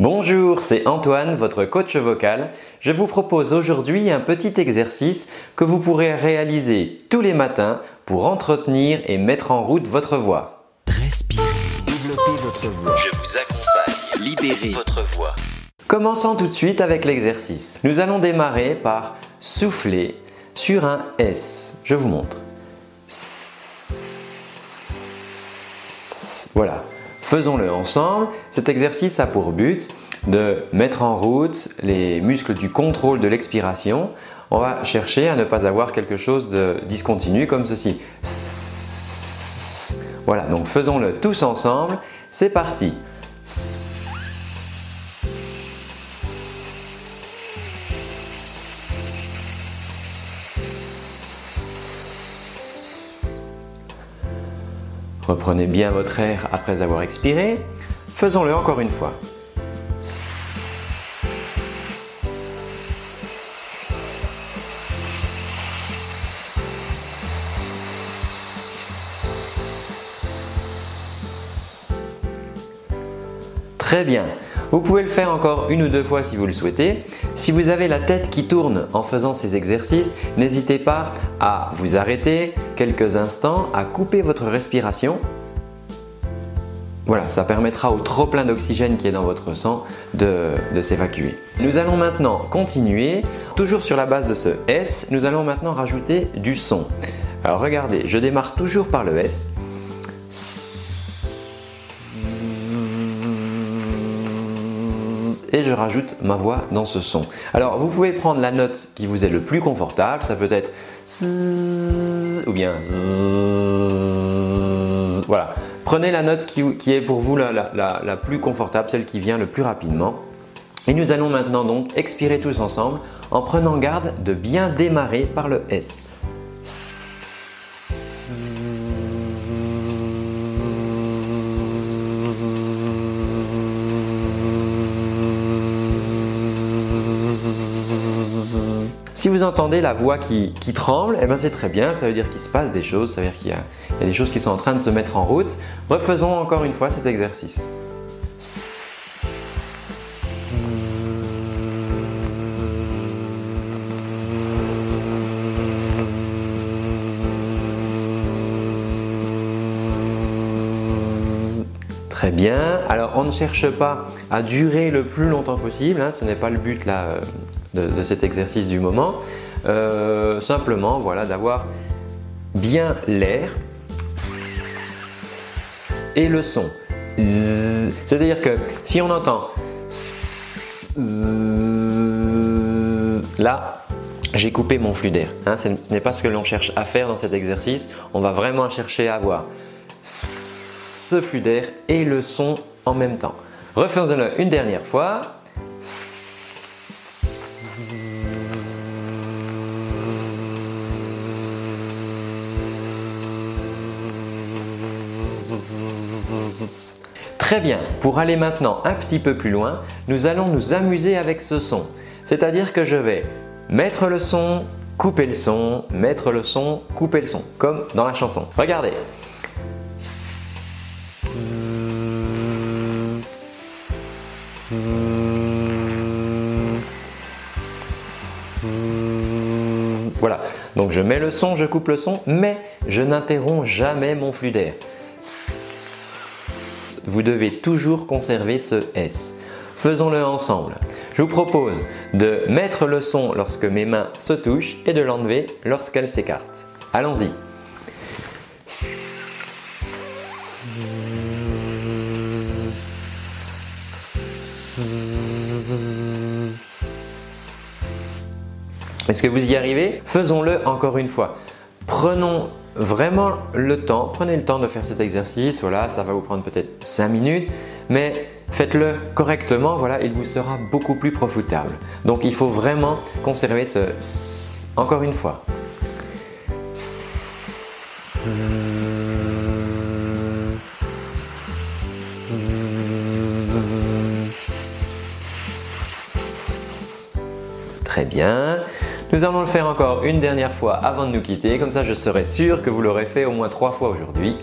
Bonjour, c'est Antoine, votre coach vocal. Je vous propose aujourd'hui un petit exercice que vous pourrez réaliser tous les matins pour entretenir et mettre en route votre voix. Respirez, développez votre voix. Je vous accompagne. Libérez Votre voix. Commençons tout de suite avec l'exercice. Nous allons démarrer par souffler sur un S. Je vous montre. Voilà. Faisons-le ensemble. Cet exercice a pour but de mettre en route les muscles du contrôle de l'expiration. On va chercher à ne pas avoir quelque chose de discontinu comme ceci. Voilà, donc faisons-le tous ensemble. C'est parti. Reprenez bien votre air après avoir expiré. Faisons-le encore une fois. Très bien. Vous pouvez le faire encore une ou deux fois si vous le souhaitez. Si vous avez la tête qui tourne en faisant ces exercices, n'hésitez pas à vous arrêter quelques instants, à couper votre respiration. Voilà, ça permettra au trop plein d'oxygène qui est dans votre sang de, s'évacuer. Nous allons maintenant continuer, toujours sur la base de ce S, nous allons maintenant rajouter du son. Alors regardez, je démarre toujours par le S. et je rajoute ma voix dans ce son. Alors vous pouvez prendre la note qui vous est le plus confortable, ça peut être ou bien voilà. Prenez la note qui, est pour vous la, la plus confortable, celle qui vient le plus rapidement. Et nous allons maintenant donc expirer tous ensemble en prenant garde de bien démarrer par le S. Si vous entendez la voix qui, tremble, eh ben c'est très bien, ça veut dire qu'il se passe des choses, ça veut dire qu'il y, a des choses qui sont en train de se mettre en route. Refaisons encore une fois cet exercice. Très bien. Alors on ne cherche pas à durer le plus longtemps possible, hein. ce n'est pas le but là euh, de, cet exercice du moment. Euh, simplement, voilà, d'avoir bien l'air et le son. C'est-à-dire que si on entend là, j'ai coupé mon flux d'air. Hein, ce n'est pas ce que l'on cherche à faire dans cet exercice. On va vraiment chercher à avoir ce flux d'air et le son en même temps. Refaisons-le une dernière fois. Très bien, pour aller maintenant un petit peu plus loin, nous allons nous amuser avec ce son. C'est-à-dire que je vais mettre le son, couper le son, mettre le son, couper le son, comme dans la chanson. Regardez. Voilà, donc je mets le son, je coupe le son, mais je n'interromps jamais mon flux d'air. Vous devez toujours conserver ce S. Faisons-le ensemble. Je vous propose de mettre le son lorsque mes mains se touchent et de l'enlever lorsqu'elles s'écartent. Allons-y. Est-ce que vous y arrivez? Faisons-le encore une fois. Prenons vraiment le temps, prenez le temps de faire cet exercice. Voilà, ça va vous prendre peut-être 5 minutes, mais faites-le correctement. Voilà, il vous sera beaucoup plus profitable. Donc il faut vraiment conserver ce encore une fois. Très bien. Nous allons le faire encore une dernière fois avant de nous quitter, comme ça je serai sûr que vous l'aurez fait au moins trois fois aujourd'hui.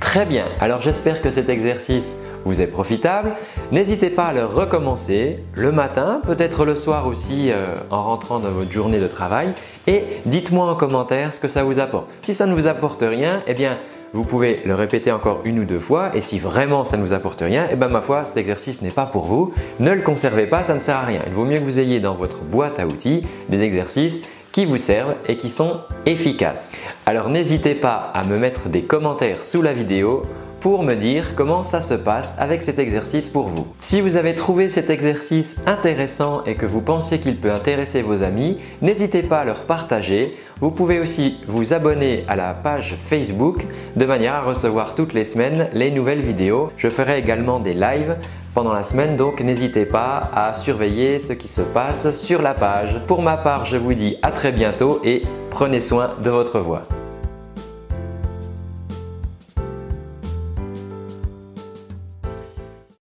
Très bien, alors j'espère que cet exercice vous est profitable. N'hésitez pas à le recommencer le matin, peut-être le soir aussi euh, en rentrant dans votre journée de travail et dites-moi en commentaire ce que ça vous apporte. Si ça ne vous apporte rien, eh bien vous pouvez le répéter encore une ou deux fois et si vraiment ça ne vous apporte rien, eh bien ma foi, cet exercice n'est pas pour vous. Ne le conservez pas, ça ne sert à rien. Il vaut mieux que vous ayez dans votre boîte à outils des exercices qui vous servent et qui sont efficaces. Alors n'hésitez pas à me mettre des commentaires sous la vidéo pour me dire comment ça se passe avec cet exercice pour vous. Si vous avez trouvé cet exercice intéressant et que vous pensez qu'il peut intéresser vos amis, n'hésitez pas à leur partager. Vous pouvez aussi vous abonner à la page Facebook de manière à recevoir toutes les semaines les nouvelles vidéos. Je ferai également des lives pendant la semaine, donc n'hésitez pas à surveiller ce qui se passe sur la page. Pour ma part, je vous dis à très bientôt et prenez soin de votre voix.